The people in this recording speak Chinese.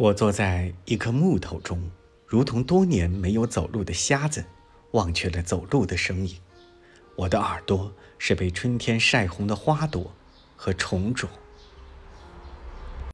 我坐在一棵木头中如同多年没有走路的瞎子忘却了走路的声音。我的耳朵是被春天晒红的花朵和虫种